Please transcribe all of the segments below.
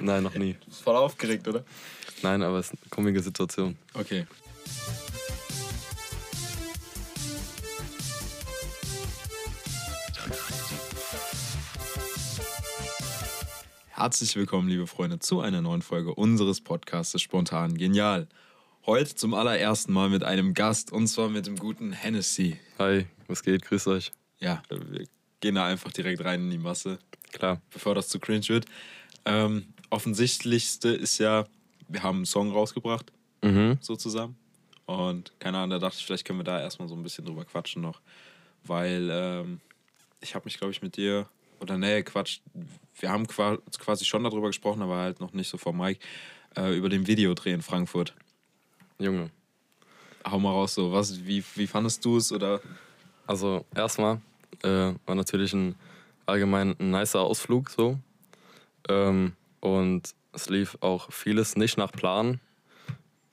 Nein, noch nie. Du bist voll aufgeregt, oder? Nein, aber es ist eine komische Situation. Okay. Herzlich willkommen, liebe Freunde, zu einer neuen Folge unseres Podcasts Spontan Genial. Heute zum allerersten Mal mit einem Gast und zwar mit dem guten Hennessy. Hi, was geht? Grüß euch. Ja, wir gehen da einfach direkt rein in die Masse. Klar. Bevor das zu cringe wird. Ähm, offensichtlichste ist ja, wir haben einen Song rausgebracht, Mhm. so zusammen. Und keine Ahnung, da dachte ich, vielleicht können wir da erstmal so ein bisschen drüber quatschen noch. Weil ähm, ich habe mich, glaube ich, mit dir, oder nee, Quatsch, wir haben qua- quasi schon darüber gesprochen, aber halt noch nicht so vor Mike, äh, über den Videodreh in Frankfurt. Junge. Hau mal raus, so, was, wie, wie fandest du es? Oder Also erstmal äh, war natürlich ein allgemein ein nicer Ausflug so. Ähm, und es lief auch vieles nicht nach Plan,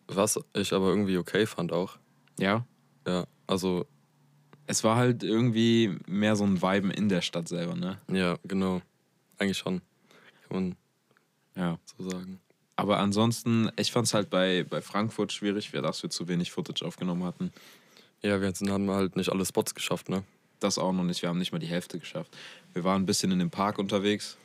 was ich aber irgendwie okay fand auch. ja? Ja, also Es war halt irgendwie mehr so ein Viben in der Stadt selber, ne? ja, genau. Eigentlich schon. Kann Ja. man so sagen. Aber ansonsten, ich fand es halt bei, bei Frankfurt schwierig, dass wir zu wenig Footage aufgenommen hatten. Ja, wir haben halt nicht alle Spots geschafft, ne? Das auch noch nicht. Wir haben nicht mal die Hälfte geschafft. Wir waren ein bisschen in dem Park unterwegs.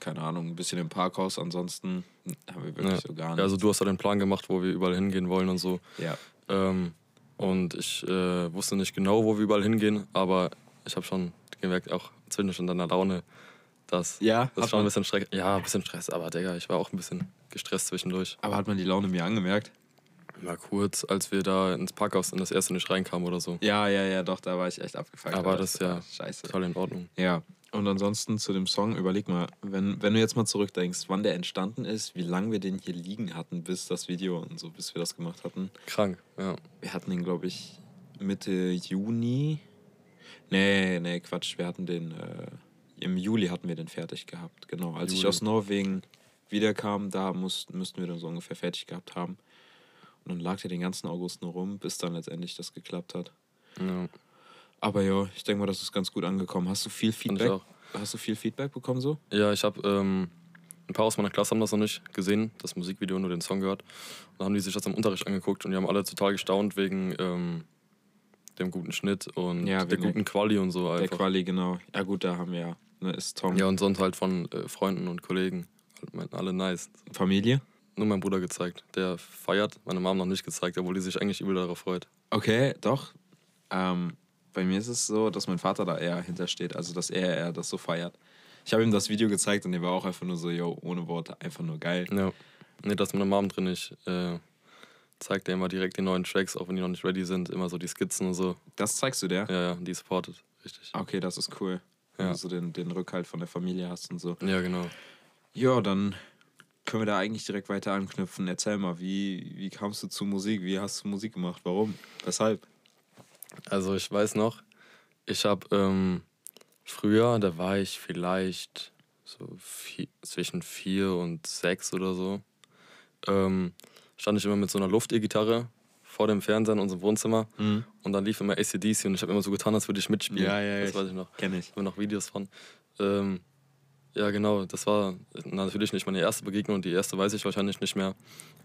Keine Ahnung, ein bisschen im Parkhaus. Ansonsten haben wir wirklich Ja. so gar nicht. Ja, also du hast ja den Plan gemacht, wo wir überall hingehen wollen und so. ja. Ähm, und ich äh, wusste nicht genau, wo wir überall hingehen, aber ich habe schon gemerkt, auch zwischendurch in deiner Laune, dass Ja, das schon ein bisschen Stress. Ja, ein bisschen Stress, aber Digga, ich war auch ein bisschen gestresst zwischendurch. Aber hat man die Laune mir angemerkt? Mal kurz, als wir da ins Parkhaus in das erste nicht reinkamen oder so. Ja, ja, ja, doch, da war ich echt abgefuckt. Aber Da das ist ja Scheiße. Total in Ordnung. Ja, und ansonsten zu dem Song, überleg mal, wenn, wenn du jetzt mal zurückdenkst, wann der entstanden ist, wie lange wir den hier liegen hatten, bis das Video und so, bis wir das gemacht hatten. Krank, ja. Wir hatten den, glaube ich, Mitte Juni. Nee, nee, Quatsch, wir hatten den, äh, im Juli hatten wir den fertig gehabt, genau. Als ich Juli. aus Norwegen wiederkam, da mussten, müssten wir den so ungefähr fertig gehabt haben. Und dann lag der den ganzen August nur rum, bis dann letztendlich das geklappt hat. ja. Aber ja, ich denke mal, das ist ganz gut angekommen. Hast du viel Feedback? Hast du viel Feedback bekommen so? Ja, ich habe ähm, ein paar aus meiner Klasse haben das noch nicht gesehen, das Musikvideo, nur den Song gehört. Und dann haben die sich das im Unterricht angeguckt und die haben alle total gestaunt wegen ähm, dem guten Schnitt und Ja, der guten Quali und so Der einfach. Quali, genau. Ja gut, da haben wir ja, ne, ist Tom. Ja, und sonst halt von äh, Freunden und Kollegen. Halt alle nice. Familie? Nur mein Bruder gezeigt. Der feiert, meine Mom noch nicht gezeigt, obwohl die sich eigentlich übel darauf freut. Okay, doch. Ähm, bei mir ist es so, dass mein Vater da eher hintersteht, also dass er eher das so feiert. Ich habe ihm das Video gezeigt und er war auch einfach nur so, yo, ohne Worte, einfach nur geil. Ja. Nee, da ist meine Mom drin. Ich äh, zeig dir immer direkt die neuen Tracks, auch wenn die noch nicht ready sind. Immer so die Skizzen und so. Das zeigst du dir? Ja, ja, die supportet. Richtig. Okay, das ist cool. Wenn Ja. du so den, den Rückhalt von der Familie hast und so. Ja, genau. Ja, dann können wir da eigentlich direkt weiter anknüpfen. Erzähl mal, wie, wie kamst du zu Musik? Wie hast du Musik gemacht? Warum? Weshalb? Also ich weiß noch, ich habe ähm, früher, da war ich vielleicht so vier, zwischen vier und sechs oder so, ähm, stand ich immer mit so einer Luft-E-Gitarre vor dem Fernseher in unserem Wohnzimmer und dann lief immer ACDC und ich habe immer so getan, als würde ich mitspielen. Ja, ja, Das weiß ich noch. Kenn ich. Ich habe noch Videos von. Ähm, ja, genau, das war natürlich nicht meine erste Begegnung und die erste weiß ich wahrscheinlich nicht mehr.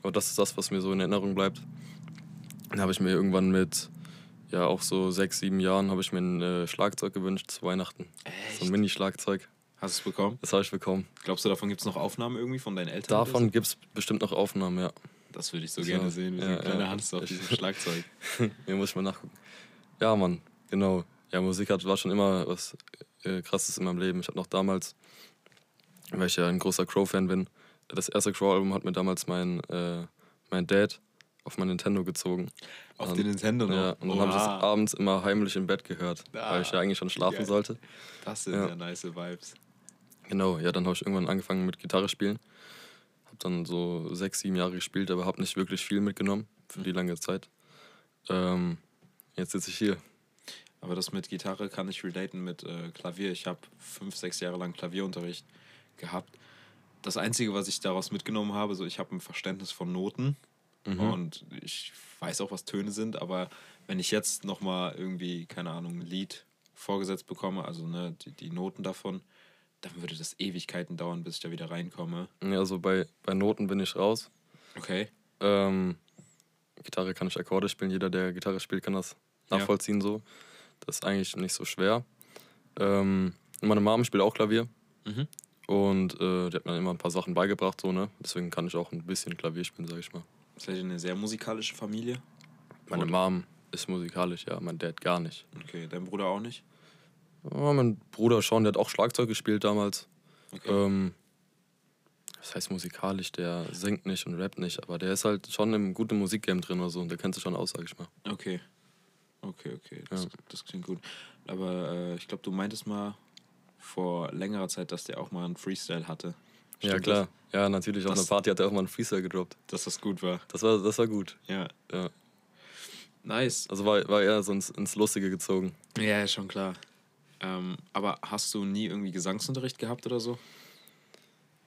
Aber das ist das, was mir so in Erinnerung bleibt. Dann habe ich mir irgendwann mit, ja, auch so sechs, sieben Jahren, habe ich mir ein äh, Schlagzeug gewünscht zu Weihnachten. So ein Mini-Schlagzeug. Hast du es bekommen? Das habe ich bekommen. Glaubst du, davon gibt es noch Aufnahmen irgendwie von deinen Eltern? Davon gibt es bestimmt noch Aufnahmen, ja. Das würde ich so So, gerne sehen, wie so ein ja, kleiner ja. Hans auf diesem Schlagzeug. Hier muss ich mal nachgucken. Ja, Mann, genau. Ja, Musik hat, war schon immer was äh, Krasses in meinem Leben. Ich habe noch damals, weil ich ja ein großer Crow-Fan bin, das erste Crow-Album hat mir damals mein, äh, mein Dad auf mein Nintendo gezogen. Auf Dann- den Nintendo noch? Ja, und dann habe ich das abends immer heimlich im Bett gehört, Ah, weil ich ja eigentlich schon schlafen geil. sollte. Das sind Ja. ja, nice Vibes. Genau, ja, dann habe ich irgendwann angefangen mit Gitarre spielen. Habe dann so sechs, sieben Jahre gespielt, aber habe nicht wirklich viel mitgenommen für die lange Zeit. Ähm, jetzt sitze ich hier. Aber das mit Gitarre kann ich relaten mit äh, Klavier. Ich habe fünf, sechs Jahre lang Klavierunterricht gehabt. Das Einzige, was ich daraus mitgenommen habe, so ich habe ein Verständnis von Noten und ich weiß auch, was Töne sind, aber wenn ich jetzt nochmal irgendwie, keine Ahnung, ein Lied vorgesetzt bekomme, also ne, die, die Noten davon, dann würde das Ewigkeiten dauern, bis ich da wieder reinkomme. Ja, also bei, bei Noten bin ich raus. Okay. Ähm, Gitarre kann ich Akkorde spielen. Jeder, der Gitarre spielt, kann das Ja. nachvollziehen so. Das ist eigentlich nicht so schwer. Ähm, meine Mom spielt auch Klavier. Mhm. Und äh, die hat mir immer ein paar Sachen beigebracht, so, ne? Deswegen kann ich auch ein bisschen Klavier spielen, sag ich mal. Seid ihr eine sehr musikalische Familie? Meine Oder- Mom ist musikalisch, ja, mein Dad gar nicht. Okay, dein Bruder auch nicht? Ja, mein Bruder schon, der hat auch Schlagzeug gespielt damals. Okay. Ähm, das heißt musikalisch, der singt nicht und rappt nicht, aber der ist halt schon im guten Musikgame drin oder so und der kennt sich schon aus, sag ich mal. Okay. Okay, okay. Das, Ja. das klingt gut. Aber äh, ich glaube, du meintest mal vor längerer Zeit, dass der auch mal einen Freestyle hatte. Ja, Stimmt klar. Ja, natürlich. Auf Das- einer Party hat er auch mal einen Freestyle gedroppt. Das, dass das gut war. Das war, das war gut. Ja. Ja. Nice. Also war, war eher so ins, ins Lustige gezogen. Ja, ja, schon klar. Ähm, aber hast du nie irgendwie Gesangsunterricht gehabt oder so?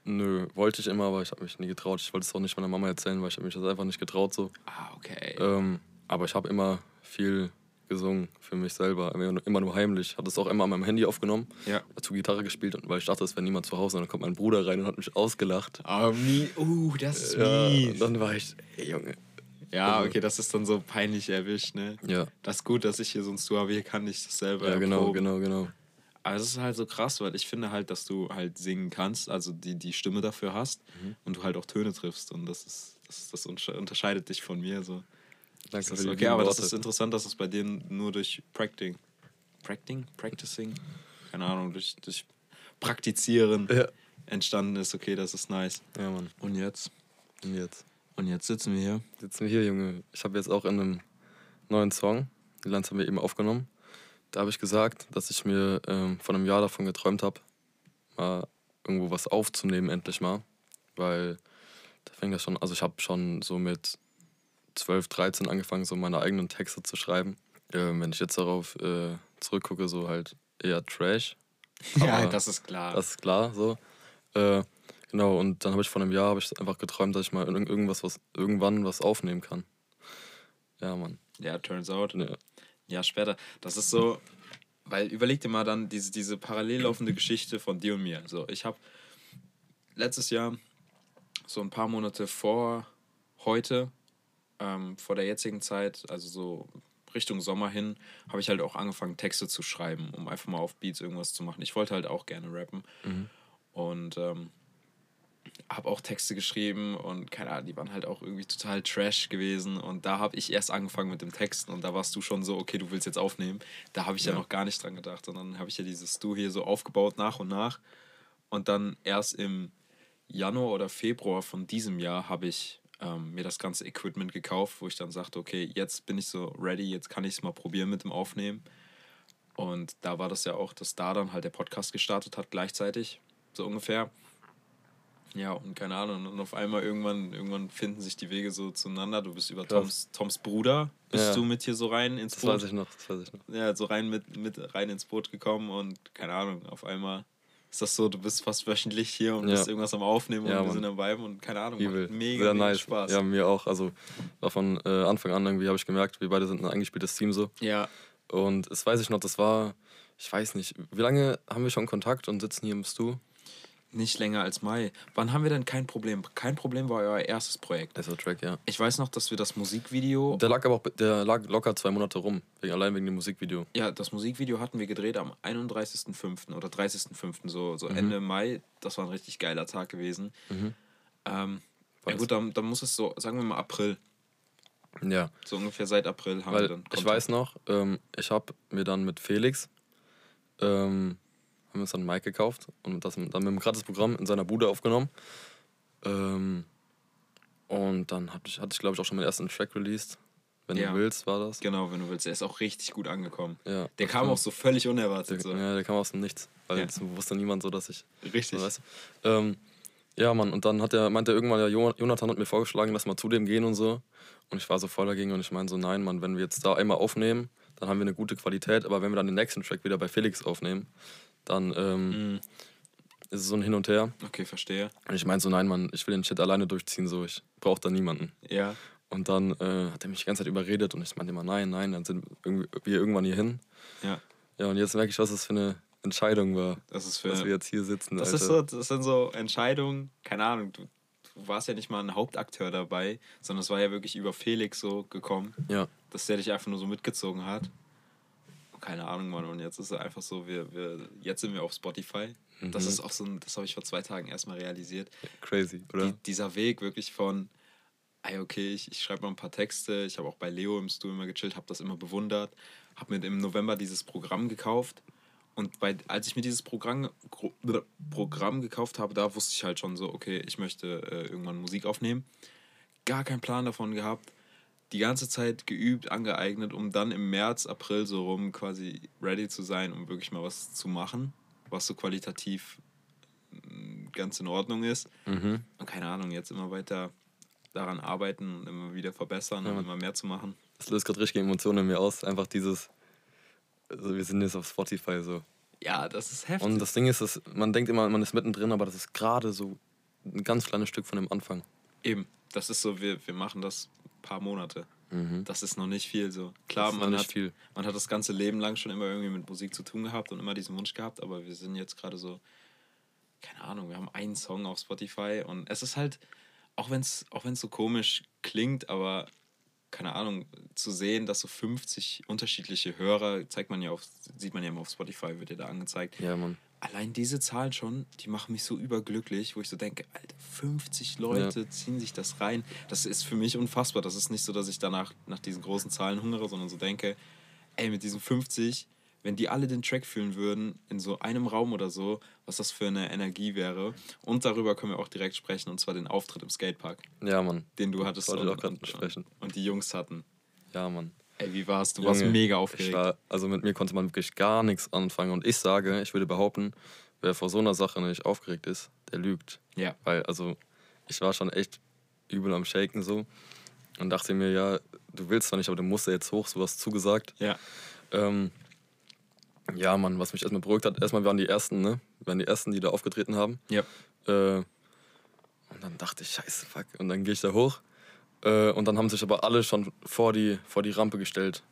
Nö, wollte ich immer, aber ich habe mich nie getraut. Ich wollte es auch nicht meiner Mama erzählen, weil ich habe mich das einfach nicht getraut so. Ah, okay. Ähm, aber ich habe immer viel gesungen für mich selber, immer, nur- heimlich. Hatte es auch immer an meinem Handy aufgenommen, ja. dazu Gitarre gespielt, und weil ich dachte, es wäre niemand zu Hause. Und dann kommt mein Bruder rein und hat mich ausgelacht. Ah, mi uh, das ist Ja, mies. dann war ich, ey Junge. Ja, Also- okay, das ist dann so peinlich erwischt, ne? Ja, Das ist gut, dass ich hier so ein Stu habe, hier kann ich das selber ja genau, erproben. genau, genau. Aber es ist halt so krass, weil ich finde halt, dass du halt singen kannst, also die, die Stimme dafür hast Mhm. und du halt auch Töne triffst und das ist, das, das untersche- unterscheidet dich von mir so. Danke Das für die okay, aber das Worte. ist interessant, dass es bei dir nur durch Practing, Practing, Practicing, keine Ahnung, durch, durch Praktizieren Ja. entstanden ist. Okay, das ist nice. Ja, Mann. Und jetzt? Und jetzt Und jetzt sitzen wir hier. sitzen wir hier, Junge. Ich habe jetzt auch in einem neuen Song, die Lanz haben wir eben aufgenommen. Da habe ich gesagt, dass ich mir ähm, vor einem Jahr davon geträumt habe, mal irgendwo was aufzunehmen, endlich mal. Weil da fängt das schon, also ich habe schon so mit 12, 13 angefangen, so meine eigenen Texte zu schreiben. Ähm, wenn ich jetzt darauf äh, zurückgucke, so halt eher Trash. Ja, das ist klar. Das ist klar, so. Äh, genau, und dann habe ich vor einem Jahr hab ich einfach geträumt, dass ich mal irgendwas, was, irgendwann was aufnehmen kann. Ja, Mann. ja, turns out. Ja. Ja, später. Das ist so, weil überleg dir mal dann diese, diese parallel laufende Geschichte von dir und mir. So, ich habe letztes Jahr, so ein paar Monate vor heute, ähm, vor der jetzigen Zeit, also so Richtung Sommer hin, habe ich halt auch angefangen, Texte zu schreiben, um einfach mal auf Beats irgendwas zu machen. Ich wollte halt auch gerne rappen. Und ähm, habe auch Texte geschrieben und keine Ahnung, die waren halt auch irgendwie total trash gewesen. Und da habe ich erst angefangen mit dem Texten und da warst du schon so, okay, du willst jetzt aufnehmen. Da habe ich ja. Ja. noch gar nicht dran gedacht. Und dann habe ich ja dieses Du hier so aufgebaut nach und nach. Und dann erst im Januar oder Februar von diesem Jahr habe ich ähm, mir das ganze Equipment gekauft, wo ich dann sagte, okay, jetzt bin ich so ready, jetzt kann ich es mal probieren mit dem Aufnehmen. Und da war das ja auch, dass da dann halt der Podcast gestartet hat gleichzeitig, so ungefähr. Ja, und keine Ahnung. Und auf einmal irgendwann, irgendwann finden sich die Wege so zueinander. Du bist über Krass. Toms, Toms Bruder, bist Ja. du mit hier so rein ins Das Boot. weiß ich noch, das weiß ich noch. Ja, so rein mit, mit rein ins Boot gekommen und keine Ahnung, auf einmal ist das so, du bist fast wöchentlich hier und Ja. bist irgendwas am Aufnehmen Ja, und wir Mann. sind am Viben und keine Ahnung, Übel. macht mega, Sehr mega nice. Spaß. Ja, mir auch. Also war von äh, Anfang an irgendwie, habe ich gemerkt, wir beide sind ein eingespieltes Team so. ja, Und das weiß ich noch, das war, ich weiß nicht, wie lange haben wir schon Kontakt und sitzen hier im Stu? Nicht länger als Mai. Wann haben wir denn kein Problem? Kein Problem war euer erstes Projekt. Erster Track, ja. Ich weiß noch, dass wir das Musikvideo Der lag aber auch, der lag locker zwei Monate rum, wegen, allein wegen dem Musikvideo. Ja, das Musikvideo hatten wir gedreht am 31.05. oder 30.05. so, Mhm. so Ende Mai. Das war ein richtig geiler Tag gewesen. Ähm, ja gut, dann, dann muss es so, sagen wir mal April. Ja. So ungefähr seit April haben wir Weil dann ich weiß noch, ähm, ich habe mir dann mit Felix, ähm, haben uns dann ein Mic gekauft und das dann mit einem Gratisprogramm in seiner Bude aufgenommen. Ähm, und dann hatte ich, hatte ich glaube ich, auch schon meinen ersten Track released. Wenn Ja. du willst, war das. Genau, wenn du willst. Er ist auch richtig gut angekommen. Ja. Der kam auch so völlig unerwartet. Der, So. Ja, der kam aus dem Nichts. Weil Ja. wusste niemand so, dass ich. Richtig. So, weißt du? ähm, ja, Mann, und dann hat er, meinte er irgendwann, ja, Jo- Jonathan hat mir vorgeschlagen, lass mal zu dem gehen und so. Und ich war so voll dagegen und ich meine so, nein, Mann, wenn wir jetzt da einmal aufnehmen, dann haben wir eine gute Qualität, aber wenn wir dann den nächsten Track wieder bei Felix aufnehmen, dann ähm, Mhm. ist es so ein Hin und Her. Okay, verstehe. Und ich meine so, nein, Mann, ich will den Shit alleine durchziehen, so, ich brauche da niemanden. Ja. Und dann äh, hat er mich die ganze Zeit überredet und ich meinte immer, nein, nein, dann sind wir irgendwann hier hin. Ja. Ja, und jetzt merke ich, was das für eine Entscheidung war, Das ist für- dass wir jetzt hier sitzen. Das, Alter. ist so, das sind so Entscheidungen, keine Ahnung, du, du warst ja nicht mal ein Hauptakteur dabei, sondern es war ja wirklich über Felix so gekommen, Ja. dass der dich einfach nur so mitgezogen hat. Keine Ahnung, Mann. Und jetzt ist es einfach so, wir, wir, jetzt sind wir auf Spotify. Das Mhm. ist auch so ein, das habe ich vor zwei Tagen erstmal realisiert. Crazy, oder? Die, dieser Weg wirklich von, ey, okay, ich, ich schreibe mal ein paar Texte. Ich habe auch bei Leo im Studio immer gechillt, habe das immer bewundert. Habe mir im November dieses Programm gekauft. Und bei, als ich mir dieses Programm, Programm gekauft habe, da wusste ich halt schon so, okay, ich möchte äh, irgendwann Musik aufnehmen. Gar keinen Plan davon gehabt. Die ganze Zeit geübt, angeeignet, um dann im März, April so rum quasi ready zu sein, um wirklich mal was zu machen, was so qualitativ mm, ganz in Ordnung ist. Mhm. Und keine Ahnung, jetzt immer weiter daran arbeiten und immer wieder verbessern Ja, und immer mehr zu machen. Das löst gerade richtige Emotionen in mir aus. Einfach dieses, also wir sind jetzt auf Spotify so. Ja, das ist heftig. Und das Ding ist, dass man denkt immer, man ist mittendrin, aber das ist gerade so ein ganz kleines Stück von dem Anfang. Eben, das ist so, wir, wir machen das paar Monate. Mhm. Das ist noch nicht viel so. Klar, man hat, viel. man hat das ganze Leben lang schon immer irgendwie mit Musik zu tun gehabt und immer diesen Wunsch gehabt, aber wir sind jetzt gerade so, keine Ahnung, wir haben einen Song auf Spotify und es ist halt, auch wenn es auch wenn's so komisch klingt, aber keine Ahnung, zu sehen, dass so 50 unterschiedliche Hörer, zeigt man ja auf, sieht man ja immer auf Spotify, wird ja da angezeigt. Ja, Mann. Allein diese Zahlen schon, die machen mich so überglücklich, wo ich so denke, Alter, 50 Leute ziehen sich das rein. Das ist für mich unfassbar. Das ist nicht so, dass ich danach nach diesen großen Zahlen hungere, sondern so denke, ey, mit diesen 50, wenn die alle den Track fühlen würden, in so einem Raum oder so, was das für eine Energie wäre. Und darüber können wir auch direkt sprechen, und zwar den Auftritt im Skatepark, Ja, Mann. den du hattest und, und, sprechen. und die Jungs hatten. Ja, Mann. Ey, wie war's? Du warst Junge, mega Ich aufgeregt. war, also mit mir konnte man wirklich gar nichts anfangen. Und ich sage, ich würde behaupten, wer vor so einer Sache nicht aufgeregt ist, der lügt. ja. Weil, also, ich war schon echt übel am Shaken so. Und dachte mir, ja, du willst zwar nicht, aber du musst ja jetzt hoch, so was zugesagt. Ja. Ähm, ja, Mann, was mich erstmal beruhigt hat, erstmal waren die Ersten, ne? Wir waren die Ersten, die da aufgetreten haben. Ja. Äh, und dann dachte ich, scheiße, fuck. Und dann gehe ich da hoch. Äh, und dann haben sich aber alle schon vor die, vor die Rampe gestellt.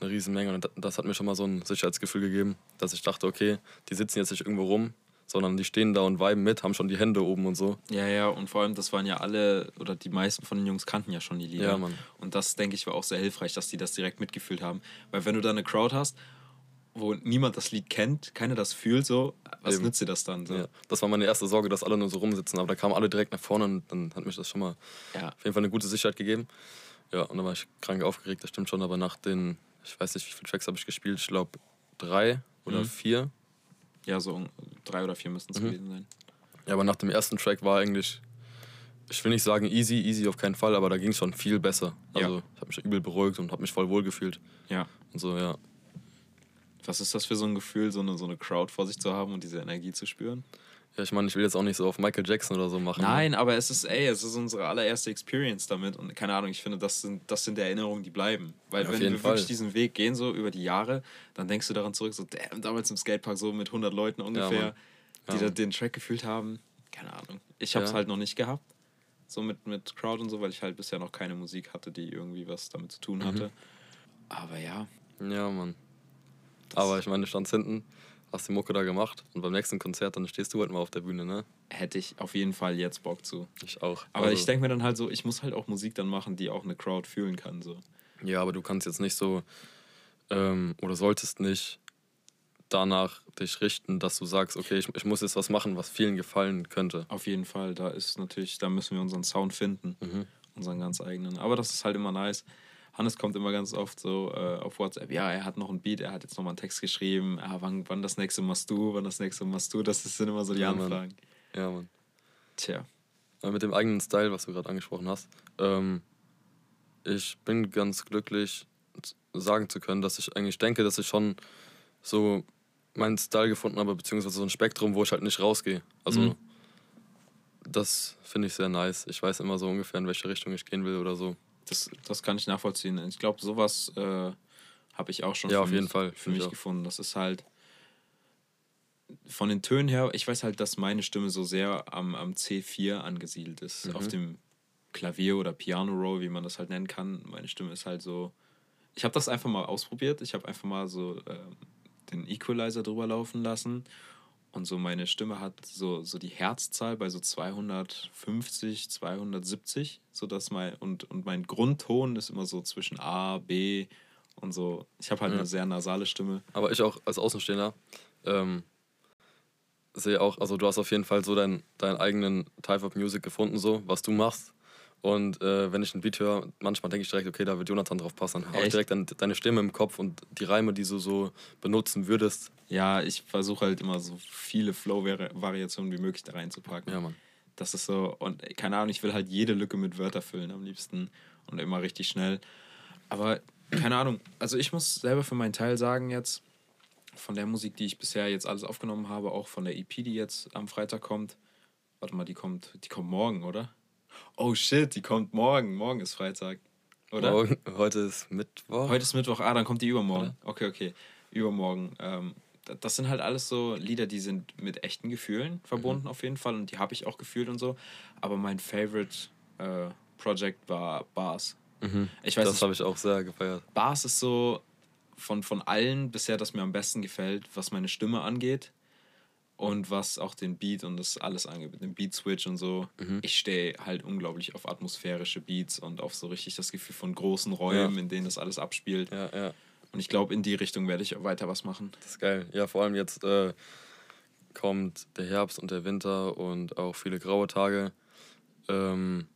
Eine Riesenmenge. Und das hat mir schon mal so ein Sicherheitsgefühl gegeben, dass ich dachte, okay, die sitzen jetzt nicht irgendwo rum, sondern die stehen da und viben mit, haben schon die Hände oben und so. Ja, ja, und vor allem, das waren ja alle, oder die meisten von den Jungs kannten ja schon die Lieder. Ja, Mann. Und das, denke ich, war auch sehr hilfreich, dass die das direkt mitgefühlt haben. Weil wenn du da eine Crowd hast, wo niemand das Lied kennt, keiner das fühlt, so, was Eben. nützt dir das dann? So? Ja, das war meine erste Sorge, dass alle nur so rumsitzen. Aber da kamen alle direkt nach vorne und dann hat mich das schon mal Ja. auf jeden Fall eine gute Sicherheit gegeben. Ja, und dann war ich krank aufgeregt, das stimmt schon. Aber nach den, ich weiß nicht, wie viele Tracks habe ich gespielt, ich glaube drei oder Mhm. vier. Ja, so drei oder vier müssten es Mhm. gewesen sein. Ja, aber nach dem ersten Track war eigentlich, ich will nicht sagen easy, easy auf keinen Fall, aber da ging es schon viel besser. Also Ja. ich habe mich übel beruhigt und habe mich voll wohl gefühlt. Ja. Und so, ja. Was ist das für so ein Gefühl, so eine, so eine Crowd vor sich zu haben und diese Energie zu spüren? Ja, ich meine, ich will jetzt auch nicht so auf Michael Jackson oder so machen. ne? Nein, aber es ist, ey, es ist unsere allererste Experience damit und keine Ahnung, ich finde, das sind, das sind Erinnerungen, die bleiben. Weil Ja, wenn wir Fall. wirklich diesen Weg gehen, so über die Jahre, dann denkst du daran zurück, so, damn, damals im Skatepark so mit 100 Leuten ungefähr, Mann. Ja, die da den Track gefühlt haben. Keine Ahnung. Ich habe es Ja. halt noch nicht gehabt, so mit, mit Crowd und so, weil ich halt bisher noch keine Musik hatte, die irgendwie was damit zu tun hatte. Aber ja, Ja, Mann. Aber ich meine, du standst hinten, hast die Mucke da gemacht und beim nächsten Konzert, dann stehst du halt mal auf der Bühne, ne? hätte ich auf jeden Fall jetzt Bock zu. Ich auch. Aber Also- ich denke mir dann halt so, ich muss halt auch Musik dann machen, die auch eine Crowd fühlen kann. So. Ja, aber du kannst jetzt nicht so ähm, oder solltest nicht danach dich richten, dass du sagst, okay, ich, ich muss jetzt was machen, was vielen gefallen könnte. Auf jeden Fall, da ist natürlich, da müssen wir unseren Sound finden, Mhm. unseren ganz eigenen. Aber das ist halt immer nice. Hannes kommt immer ganz oft so äh, auf WhatsApp, ja, er hat noch ein Beat, er hat jetzt noch mal einen Text geschrieben, ah, wann, wann das nächste machst du, wann das nächste machst du, das sind immer so die Ja, Mann. Anfragen. Ja, Mann. Tja, Aber mit dem eigenen Style, was du gerade angesprochen hast, ähm, ich bin ganz glücklich, sagen zu können, dass ich eigentlich denke, dass ich schon so meinen Style gefunden habe, beziehungsweise so ein Spektrum, wo ich halt nicht rausgehe. Also, Mhm. das finde ich sehr nice. Ich weiß immer so ungefähr, in welche Richtung ich gehen will oder so. Das, das kann ich nachvollziehen. Ich glaube, sowas äh, habe ich auch schon Ja, für auf mich, jeden Fall. für mich auch. gefunden. Das ist halt von den Tönen her, ich weiß halt, dass meine Stimme so sehr am, am C4 angesiedelt ist. Mhm. Auf dem Klavier oder Piano Roll, wie man das halt nennen kann. Meine Stimme ist halt so. Ich habe das einfach mal ausprobiert. Ich habe einfach mal so ähm, den Equalizer drüber laufen lassen. Und so meine Stimme hat so, so die Herzzahl bei so 250, 270, so dass mein, und, und mein Grundton ist immer so zwischen A, B und so. Ich habe halt ja. eine sehr nasale Stimme. Aber ich auch als Außenstehender ähm, sehe auch, also du hast auf jeden Fall so deinen, deinen eigenen Type of Music gefunden, so, was du machst. Und äh, wenn ich ein Beat höre, manchmal denke ich direkt, okay, da wird Jonathan drauf passen. Habe ich direkt deine Stimme im Kopf und die Reime, die du so benutzen würdest. Ja, ich versuche halt immer so viele Flow-Variationen wie möglich da reinzupacken. Ja, Mann. Das ist so, und keine Ahnung, ich will halt jede Lücke mit Wörter füllen am liebsten und immer richtig schnell. Aber keine Ahnung, also ich muss selber für meinen Teil sagen jetzt, von der Musik, die ich bisher jetzt alles aufgenommen habe, auch von der EP, die jetzt am Freitag kommt. Warte mal, die kommt, die kommt morgen, oder? Oh shit, die kommt morgen. Morgen ist Freitag. Oder? Morgen, heute ist Mittwoch. Heute ist Mittwoch, ah, dann kommt die übermorgen. Oder? Okay, okay. Übermorgen. Ähm, das sind halt alles so Lieder, die sind mit echten Gefühlen verbunden mhm. auf jeden Fall und die habe ich auch gefühlt und so. Aber mein Favorite äh, Project war Bars. Mhm. Ich weiß das habe ich auch sehr gefeiert. Bars ist so von, von allen bisher, das mir am besten gefällt, was meine Stimme angeht und was auch den Beat und das alles angeht, mit dem Beat-Switch und so. Mhm. Ich stehe halt unglaublich auf atmosphärische Beats und auf so richtig das Gefühl von großen Räumen, ja. in denen das alles abspielt. Ja, ja. Und ich glaube, in die Richtung werde ich weiter was machen. Das ist geil. Ja, vor allem jetzt äh, kommt der Herbst und der Winter und auch viele graue Tage. Ähm,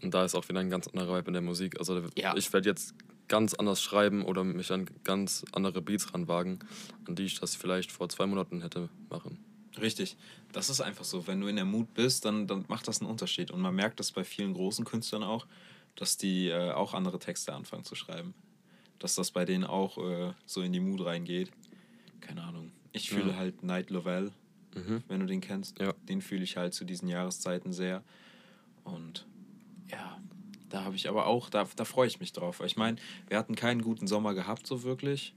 und da ist auch wieder ein ganz anderer Vibe in der Musik. Also ja. ich werde jetzt ganz anders schreiben oder mich an ganz andere Beats ranwagen, an die ich das vielleicht vor zwei Monaten hätte machen. Richtig. Das ist einfach so. Wenn du in der Mut bist, dann, dann macht das einen Unterschied. Und man merkt das bei vielen großen Künstlern auch, dass die äh, auch andere Texte anfangen zu schreiben. Dass das bei denen auch äh, so in die Mut reingeht. Keine Ahnung. Ich fühle ja. halt Night Lovell, mhm. wenn du den kennst. Ja. Den fühle ich halt zu diesen Jahreszeiten sehr. Und ja, da habe ich aber auch, da, da freue ich mich drauf. Ich meine, wir hatten keinen guten Sommer gehabt, so wirklich.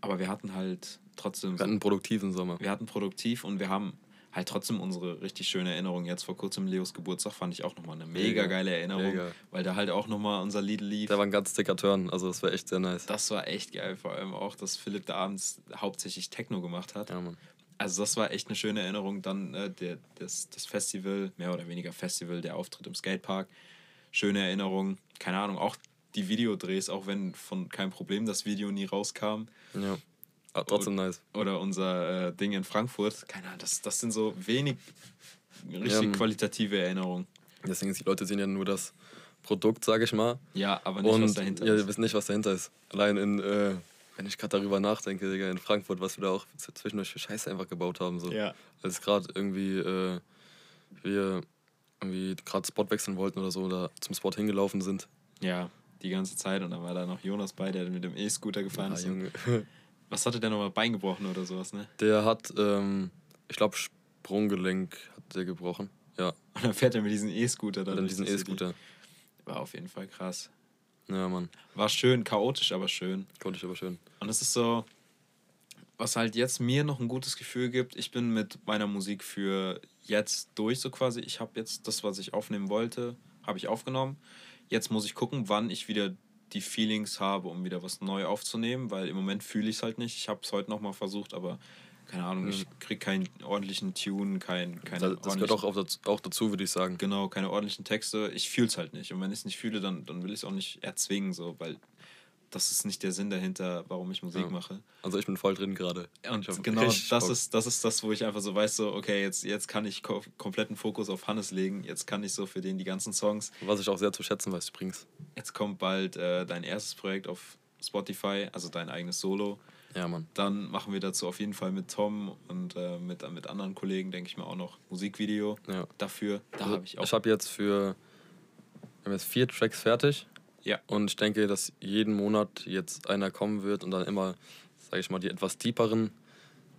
Aber wir hatten halt trotzdem. Wir hatten einen produktiven Sommer. Wir hatten produktiv und wir haben halt trotzdem unsere richtig schöne Erinnerung. Jetzt vor kurzem Leos Geburtstag fand ich auch nochmal eine mega, mega geile Erinnerung, mega. weil da halt auch nochmal unser Lied lief. Da war ein ganz dicker Turn, also das war echt sehr nice. Das war echt geil, vor allem auch, dass Philipp da abends hauptsächlich Techno gemacht hat. Ja, Mann. Also das war echt eine schöne Erinnerung. Dann äh, der, das, das Festival, mehr oder weniger Festival, der Auftritt im Skatepark schöne Erinnerungen. Keine Ahnung, auch die Videodrehs, auch wenn von kein Problem das Video nie rauskam. Ja. Aber trotzdem oder, nice. Oder unser äh, Ding in Frankfurt. Keine Ahnung, das, das sind so wenig richtig ja, qualitative Erinnerungen. Deswegen die Leute sehen ja nur das Produkt, sage ich mal. Ja, aber nicht, Und, was dahinter ja, ist. Ja, wissen nicht, was dahinter ist. Allein in, äh, wenn ich gerade darüber nachdenke, Digga, in Frankfurt, was wir da auch zwischendurch für Scheiße einfach gebaut haben. So. Ja. Als gerade irgendwie äh, wir irgendwie gerade Spot wechseln wollten oder so oder zum Spot hingelaufen sind. Ja, die ganze Zeit. Und dann war da noch Jonas bei, der mit dem E-Scooter gefahren ja, ist. Junge. Was hatte der nochmal Bein gebrochen oder sowas, ne? Der hat, ähm, ich glaube, Sprunggelenk hat der gebrochen. Ja. Und dann fährt er mit diesem E-Scooter dann. Dann diesen E-Scooter. War auf jeden Fall krass. Ja, Mann. War schön, chaotisch, aber schön. Chaotisch, aber schön. Und es ist so, was halt jetzt mir noch ein gutes Gefühl gibt, ich bin mit meiner Musik für jetzt durch, so quasi. Ich habe jetzt das, was ich aufnehmen wollte, habe ich aufgenommen. Jetzt muss ich gucken, wann ich wieder die Feelings habe, um wieder was neu aufzunehmen, weil im Moment fühle ich es halt nicht. Ich habe es heute nochmal versucht, aber keine Ahnung, ich mhm. kriege keinen ordentlichen Tune, kein, keine Das, das gehört auch, auch dazu, würde ich sagen. Genau, keine ordentlichen Texte. Ich fühle es halt nicht. Und wenn ich es nicht fühle, dann, dann will ich es auch nicht erzwingen, so, weil das ist nicht der Sinn dahinter, warum ich Musik ja. mache. Also ich bin voll drin gerade. Und genau das ist, das ist das, wo ich einfach so weiß, so, okay, jetzt, jetzt kann ich ko kompletten Fokus auf Hannes legen. Jetzt kann ich so für den die ganzen Songs. Was ich auch sehr zu schätzen weiß übrigens. Jetzt kommt bald äh, dein erstes Projekt auf Spotify, also dein eigenes Solo. Ja, Mann. Dann machen wir dazu auf jeden Fall mit Tom und äh, mit, mit anderen Kollegen, denke ich mal, auch noch Musikvideo ja. dafür. Da also, habe ich auch. Ich habe jetzt für wir haben jetzt vier Tracks fertig. Ja. Und ich denke, dass jeden Monat jetzt einer kommen wird und dann immer, sage ich mal, die etwas tieferen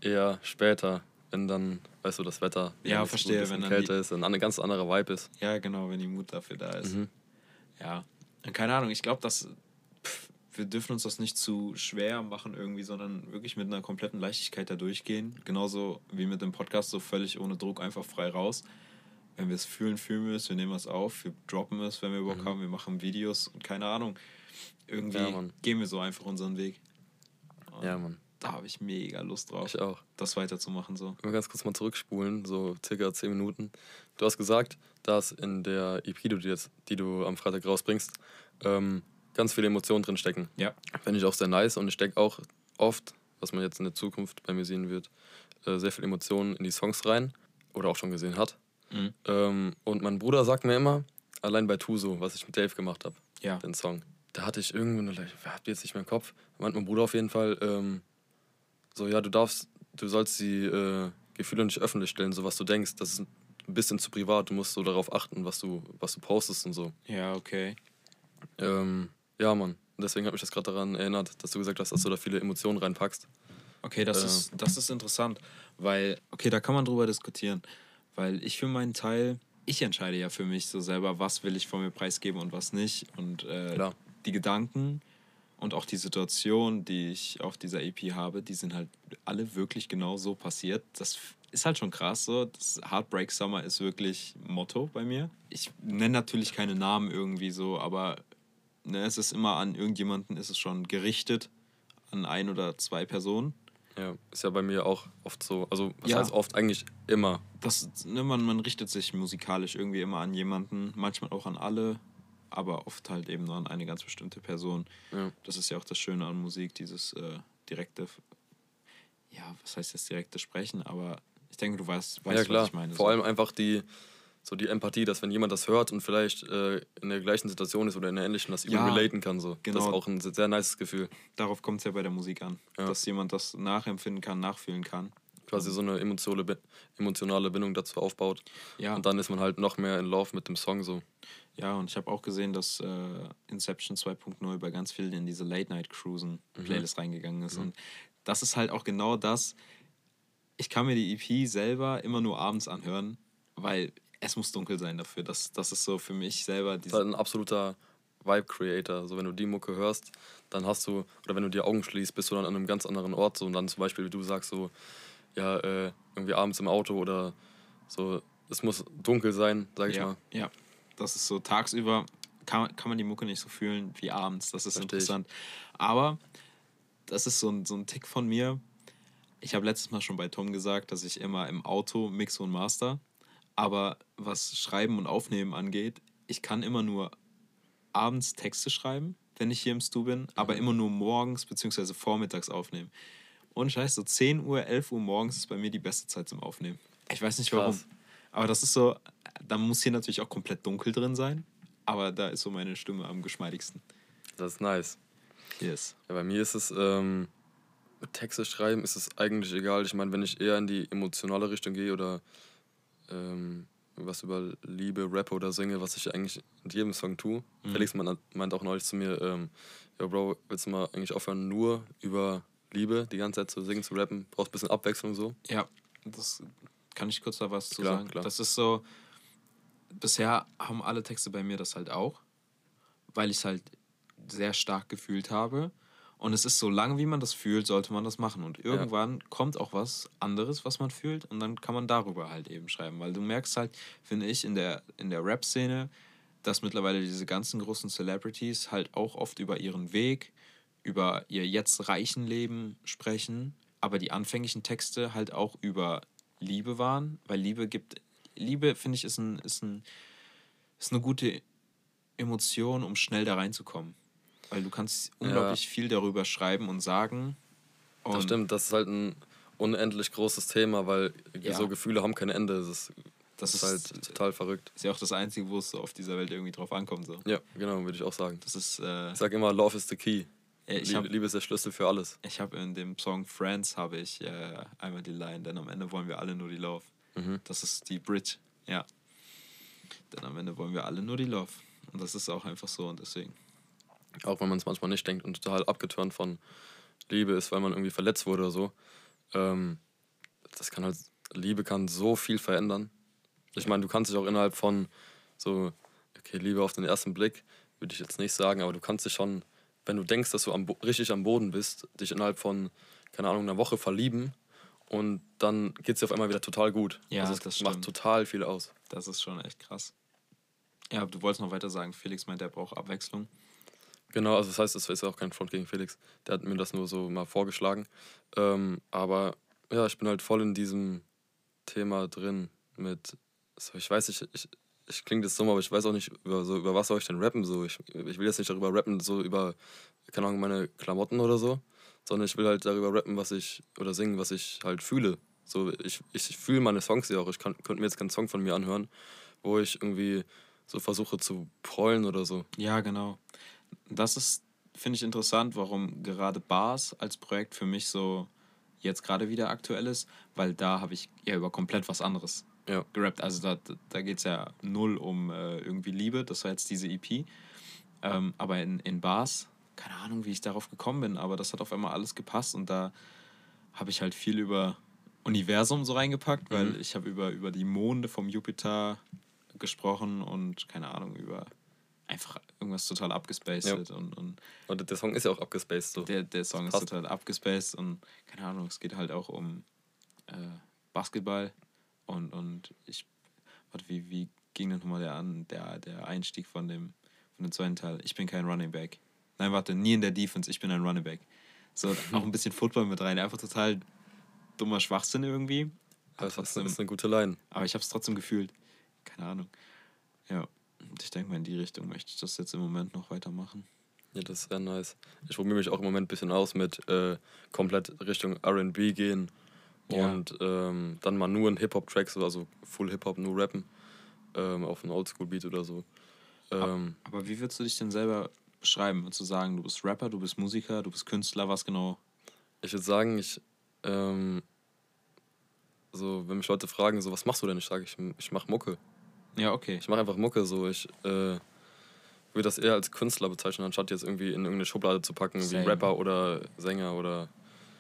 eher später, wenn dann, weißt du, das Wetter ja, verstehe, gut ist, wenn dann kälter ist und eine ganz andere Vibe ist. Ja, genau, wenn die Mut dafür da ist. Mhm. Ja. Und keine Ahnung, ich glaube, dass pff, wir dürfen uns das nicht zu schwer machen irgendwie, sondern wirklich mit einer kompletten Leichtigkeit da durchgehen. Genauso wie mit dem Podcast, so völlig ohne Druck, einfach frei raus wenn wir es fühlen, fühlen wir es, wir nehmen es auf, wir droppen es, wenn wir Bock mhm. haben, wir machen Videos und keine Ahnung. Irgendwie ja, gehen wir so einfach unseren Weg. Und ja, Mann. da habe ich mega Lust drauf. Ich auch. Das weiterzumachen so. Mal ganz kurz mal zurückspulen, so circa 10 Minuten. Du hast gesagt, dass in der EP, die du, jetzt, die du am Freitag rausbringst, ähm, ganz viele Emotionen drin stecken. Ja. Finde ich auch sehr nice und ich stecke auch oft, was man jetzt in der Zukunft bei mir sehen wird, äh, sehr viel Emotionen in die Songs rein oder auch schon gesehen hat. Mhm. Ähm, und mein Bruder sagt mir immer, allein bei Tuso, was ich mit Dave gemacht habe, Ja. den Song, da hatte ich irgendwo, eine, ich hab jetzt nicht mehr im Kopf, meint mein Bruder auf jeden Fall, ähm, so, ja, du darfst, du sollst die äh, Gefühle nicht öffentlich stellen, so was du denkst, das ist ein bisschen zu privat, du musst so darauf achten, was du, was du postest und so. Ja, okay. Ähm, ja, Mann. Deswegen hat mich das gerade daran erinnert, dass du gesagt hast, dass du da viele Emotionen reinpackst. Okay, das, Äh. ist, das ist interessant, weil, okay, da kann man drüber diskutieren, weil ich für meinen Teil, ich entscheide ja für mich so selber, was will ich von mir preisgeben und was nicht und äh, die Gedanken und auch die Situation, die ich auf dieser EP habe, die sind halt alle wirklich genau so passiert. Das ist halt schon krass so. Das Heartbreak Summer ist wirklich Motto bei mir. Ich nenne natürlich keine Namen irgendwie so, aber ne, es ist immer an irgendjemanden, ist es schon gerichtet, an ein oder zwei Personen. Ja, ist ja bei mir auch oft so. Also, was Ja. heißt oft? Eigentlich immer. das, ne, man, man richtet sich musikalisch irgendwie immer an jemanden, manchmal auch an alle, aber oft halt eben nur an eine ganz bestimmte Person. Ja. Das ist ja auch das Schöne an Musik, dieses äh, direkte, ja, was heißt das direkte Sprechen, aber ich denke, du weißt, weißt ja, klar. was ich meine. Vor so. allem einfach die, so die Empathie, dass wenn jemand das hört und vielleicht äh, in der gleichen Situation ist oder in der ähnlichen, dass Ja, jemand relaten kann. So. Das genau. ist auch ein sehr, nices Gefühl. Darauf kommt es ja bei der Musik an, Ja. dass jemand das nachempfinden kann, nachfühlen kann. Quasi so eine emotionale, emotionale Bindung dazu aufbaut. Ja. Und dann ist man halt noch mehr in Love mit dem Song so. Ja, und ich habe auch gesehen, dass äh, Inception 2.0 bei ganz vielen in diese Late-Night-Cruisen-Playlist reingegangen ist. Und das ist halt auch genau das. Ich kann mir die EP selber immer nur abends anhören, weil es muss dunkel sein dafür. Das, das ist so für mich selber Das ist halt ein absoluter Vibe-Creator. So, wenn du die Mucke hörst, dann hast du, oder wenn du die Augen schließt, bist du dann an einem ganz anderen Ort. So, und dann zum Beispiel, wie du sagst, so, ja, äh, irgendwie abends im Auto oder so, es muss dunkel sein, sag ich Ja, mal. ja, das ist so tagsüber kann, kann man die Mucke nicht so fühlen wie abends. Das ist Versteh ich. interessant. Aber das ist so ein, so ein Tick von mir. Ich habe letztes Mal schon bei Tom gesagt, dass ich immer im Auto mixe und master. Aber was Schreiben und Aufnehmen angeht, ich kann immer nur abends Texte schreiben, wenn ich hier im Stu bin, Mhm. aber immer nur morgens bzw. vormittags aufnehmen. Und scheiße, so 10 Uhr, 11 Uhr morgens ist bei mir die beste Zeit zum Aufnehmen. Ich weiß nicht warum. Krass. Aber das ist so, da muss hier natürlich auch komplett dunkel drin sein. Aber da ist so meine Stimme am geschmeidigsten. Das ist nice. Yes. Ja, bei mir ist es, ähm, Texte schreiben ist es eigentlich egal. Ich meine, wenn ich eher in die emotionale Richtung gehe oder ähm, was über Liebe, Rap oder singe, was ich eigentlich in jedem Song tue. Mhm. Felix meint, meint auch neulich zu mir, ähm, ja Bro, willst du mal eigentlich aufhören, nur über Liebe die ganze Zeit zu singen, zu rappen? Brauchst ein bisschen Abwechslung so. Ja, das kann ich kurz da was zu Klar, sagen. klar. Das ist so, bisher haben alle Texte bei mir das halt auch, weil ich es halt sehr stark gefühlt habe. Und es ist so lange, wie man das fühlt, sollte man das machen. Und irgendwann kommt auch was anderes, was man fühlt, und dann kann man darüber halt eben schreiben. Weil du merkst halt, finde ich, in der, in der Rap-Szene, dass mittlerweile diese ganzen großen Celebrities halt auch oft über ihren Weg, über ihr jetzt reichen Leben sprechen, aber die anfänglichen Texte halt auch über Liebe waren, weil Liebe gibt, Liebe finde ich ist, ein, ist, ein, ist eine gute Emotion, um schnell da reinzukommen. Weil du kannst unglaublich viel darüber schreiben und sagen. Und Das stimmt, das ist halt ein unendlich großes Thema, weil Ja. so Gefühle haben kein Ende. Das ist, Das ist halt total verrückt. ist ja auch das Einzige, wo es so auf dieser Welt irgendwie drauf ankommt. So. Ja, genau, würde ich auch sagen. Das ist, äh, Ich sag immer, Love is the key. Ja, ich Liebe, hab- Liebe ist der Schlüssel für alles. ich habe in dem Song Friends habe ich äh, einmal die Line, denn am Ende wollen wir alle nur die Love. Mhm. Das ist die Bridge, ja. Denn am Ende wollen wir alle nur die Love. Und das ist auch einfach so und deswegen. Auch wenn man es manchmal nicht denkt und total abgeturnt von Liebe ist, weil man irgendwie verletzt wurde oder so. Ähm, das kann halt, Liebe kann so viel verändern. Ich meine, du kannst dich auch innerhalb von so, okay, Liebe auf den ersten Blick, würde ich jetzt nicht sagen, aber du kannst dich schon, wenn du denkst, dass du am, richtig am Boden bist, dich innerhalb von, keine Ahnung, einer Woche verlieben und dann geht es dir auf einmal wieder total gut. Ja, also es das macht stimmt. total viel aus. Das ist schon echt krass. Ja, du wolltest noch weiter sagen, Felix meint, er braucht Abwechslung. Genau, also das heißt, es ist auch kein Front gegen Felix. Der hat mir das nur so mal vorgeschlagen. Ähm, aber ja, ich bin halt voll in diesem Thema drin mit, so, ich weiß nicht, ich, ich klinge das dumm, aber ich weiß auch nicht, über, so, über was soll ich denn rappen. So. Ich, ich will jetzt nicht darüber rappen, so über, keine Ahnung, meine Klamotten oder so, sondern ich will halt darüber rappen, was ich, oder singen, was ich halt fühle. So, ich, ich fühle meine Songs ja auch. Ich kann, könnte mir jetzt keinen Song von mir anhören, wo ich irgendwie so versuche zu prollen oder so. Ja, genau. Das ist, finde ich, interessant, warum gerade Bars als Projekt für mich so jetzt gerade wieder aktuell ist, weil da habe ich ja über komplett was anderes ja. gerappt. Also da, da geht es ja null um äh, irgendwie Liebe, das war jetzt diese EP. Ähm, aber in, in Bars, keine Ahnung, wie ich darauf gekommen bin, aber das hat auf einmal alles gepasst und da habe ich halt viel über Universum so reingepackt, weil mhm. ich habe über, über die Monde vom Jupiter gesprochen und keine Ahnung, über einfach irgendwas total abgespaced. Ja. Und, und, und der Song ist ja auch abgespaced. So. Der, der Song ist total abgespaced und keine Ahnung, es geht halt auch um äh, Basketball und, und ich, warte, wie, wie ging denn nochmal der, der, der Einstieg von dem, von dem zweiten Teil? Ich bin kein Running Back. Nein, warte, nie in der Defense, ich bin ein Running Back. So, auch ein bisschen Football mit rein, einfach total dummer Schwachsinn irgendwie. Das trotzdem, ist eine gute Line. Aber ich habe es trotzdem gefühlt. Keine Ahnung. Ja, ich denke mal, in die Richtung möchte ich das jetzt im Moment noch weitermachen. Ja, das ist sehr nice. Ich probiere mich auch im Moment ein bisschen aus mit äh, komplett Richtung RB gehen ja. und ähm, dann mal nur in Hip-Hop-Tracks, also Full Hip-Hop, nur rappen, ähm, auf einem Oldschool-Beat oder so. Ähm, aber, aber wie würdest du dich denn selber beschreiben? Würdest du sagen, du bist Rapper, du bist Musiker, du bist Künstler, was genau? Ich würde sagen, ich ähm, so, wenn mich Leute fragen, so, was machst du denn? Ich sage, ich, ich mache Mucke. Ja, okay. Ich mache einfach Mucke, so. Ich äh, würde das eher als Künstler bezeichnen, anstatt jetzt irgendwie in irgendeine Schublade zu packen, Same. wie Rapper oder Sänger oder.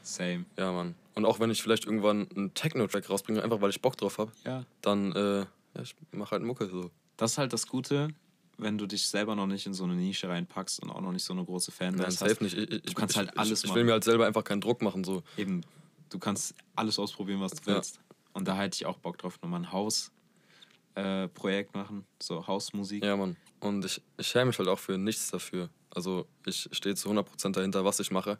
Same. Ja, Mann. Und auch wenn ich vielleicht irgendwann einen Techno-Track rausbringe, einfach weil ich Bock drauf habe, ja. dann, äh, ja, ich mache halt Mucke, so. Das ist halt das Gute, wenn du dich selber noch nicht in so eine Nische reinpackst und auch noch nicht so eine große Fan Nein, safe nicht. Ich, ich, du kannst ich, halt alles ich, ich will mir halt selber einfach keinen Druck machen, so. Eben du kannst alles ausprobieren, was du willst. Ja. Und da hätte ich auch Bock drauf, nochmal ein Hausprojekt äh, machen, so Hausmusik. Ja, Mann. Und ich, ich schäme mich halt auch für nichts dafür. Also ich stehe zu 100% dahinter, was ich mache.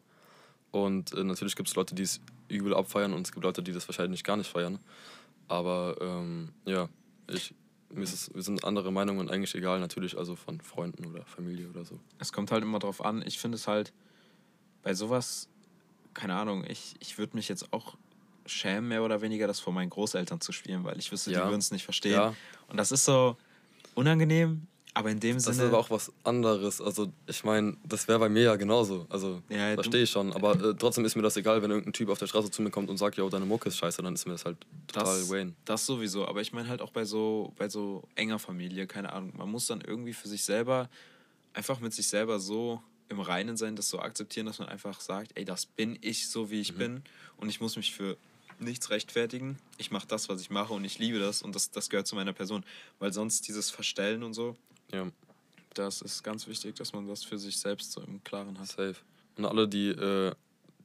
Und äh, natürlich gibt es Leute, die es übel abfeiern und es gibt Leute, die das wahrscheinlich gar nicht feiern. Aber ähm, ja, ich, mir ist es, wir sind andere Meinungen eigentlich egal, natürlich, also von Freunden oder Familie oder so. Es kommt halt immer drauf an. Ich finde es halt bei sowas keine Ahnung, ich, ich würde mich jetzt auch schämen, mehr oder weniger, das vor meinen Großeltern zu spielen, weil ich wüsste, ja. die würden es nicht verstehen. Ja. Und das ist so unangenehm, aber in dem das Sinne. Das ist aber auch was anderes. Also, ich meine, das wäre bei mir ja genauso. Also, ja, verstehe ich schon. Aber äh, trotzdem ist mir das egal, wenn irgendein Typ auf der Straße zu mir kommt und sagt, ja, deine Mucke ist scheiße, dann ist mir das halt total das, Wayne. Das sowieso. Aber ich meine halt auch bei so, bei so enger Familie, keine Ahnung. Man muss dann irgendwie für sich selber, einfach mit sich selber so im Reinen sein, das so akzeptieren, dass man einfach sagt, ey, das bin ich so, wie ich mhm. bin und ich muss mich für nichts rechtfertigen. Ich mache das, was ich mache und ich liebe das und das, das gehört zu meiner Person. Weil sonst dieses Verstellen und so, ja. das ist ganz wichtig, dass man das für sich selbst so im Klaren hat. Safe. Und alle, die, äh,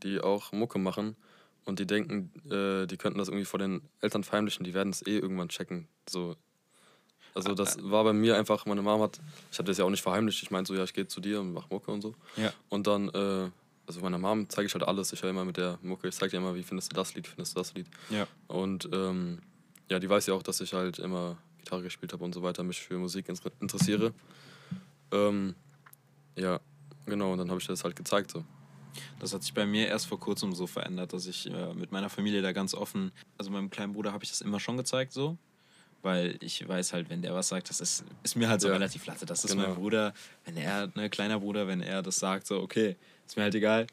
die auch Mucke machen und die denken, äh, die könnten das irgendwie vor den Eltern verheimlichen, die werden es eh irgendwann checken. So, also das war bei mir einfach, meine Mama hat, ich habe das ja auch nicht verheimlicht, ich meinte so, ja, ich gehe zu dir und mach Mucke und so. Ja. Und dann, äh, also meiner Mom zeige ich halt alles, ich höre immer mit der Mucke, ich zeige dir immer, wie findest du das Lied, findest du das Lied. Ja. Und ähm, ja, die weiß ja auch, dass ich halt immer Gitarre gespielt habe und so weiter, mich für Musik interessiere. Ähm, ja, genau, und dann habe ich das halt gezeigt so. Das hat sich bei mir erst vor kurzem so verändert, dass ich äh, mit meiner Familie da ganz offen, also meinem kleinen Bruder habe ich das immer schon gezeigt so, weil ich weiß halt, wenn der was sagt, das ist, ist mir halt so ja. relativ latte. Das ist genau. mein Bruder, wenn er, ne, kleiner Bruder, wenn er das sagt, so, okay, ist mir halt egal.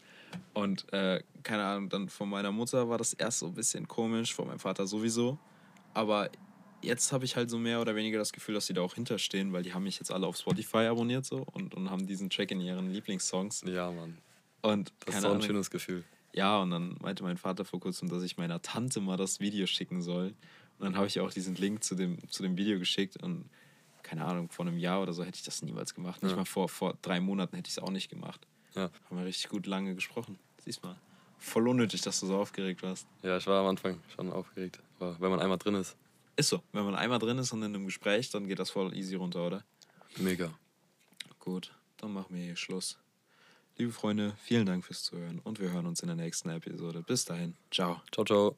Und äh, keine Ahnung, dann von meiner Mutter war das erst so ein bisschen komisch, von meinem Vater sowieso. Aber jetzt habe ich halt so mehr oder weniger das Gefühl, dass sie da auch hinterstehen, weil die haben mich jetzt alle auf Spotify abonniert so und, und haben diesen Track in ihren Lieblingssongs. Ja, Mann. Und das ist so ein Ahnung, schönes Gefühl. Ja, und dann meinte mein Vater vor kurzem, dass ich meiner Tante mal das Video schicken soll. Und dann habe ich auch diesen Link zu dem, zu dem Video geschickt und keine Ahnung, vor einem Jahr oder so hätte ich das niemals gemacht. Nicht mal vor, vor drei Monaten hätte ich es auch nicht gemacht. Ja. Haben wir richtig gut lange gesprochen. Siehst mal. Voll unnötig, dass du so aufgeregt warst. Ja, ich war am Anfang schon aufgeregt. Aber wenn man einmal drin ist. Ist so. Wenn man einmal drin ist und in einem Gespräch, dann geht das voll easy runter, oder? Mega. Gut, dann machen wir hier Schluss. Liebe Freunde, vielen Dank fürs Zuhören und wir hören uns in der nächsten Episode. Bis dahin. Ciao. Ciao, ciao.